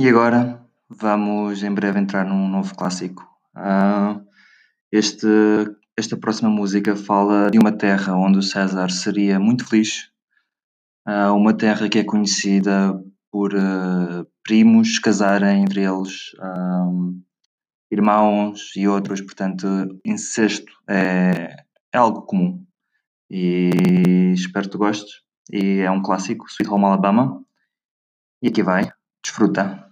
E agora vamos em breve entrar num novo clássico. Uh, este, esta próxima música fala de uma terra onde o César seria muito feliz, uh, uma terra que é conhecida por uh, primos casarem entre eles, irmãos e outros, portanto, incesto é, é algo comum. E espero que tu gostes. E é um clássico, Sweet Home Alabama. E aqui vai, desfruta.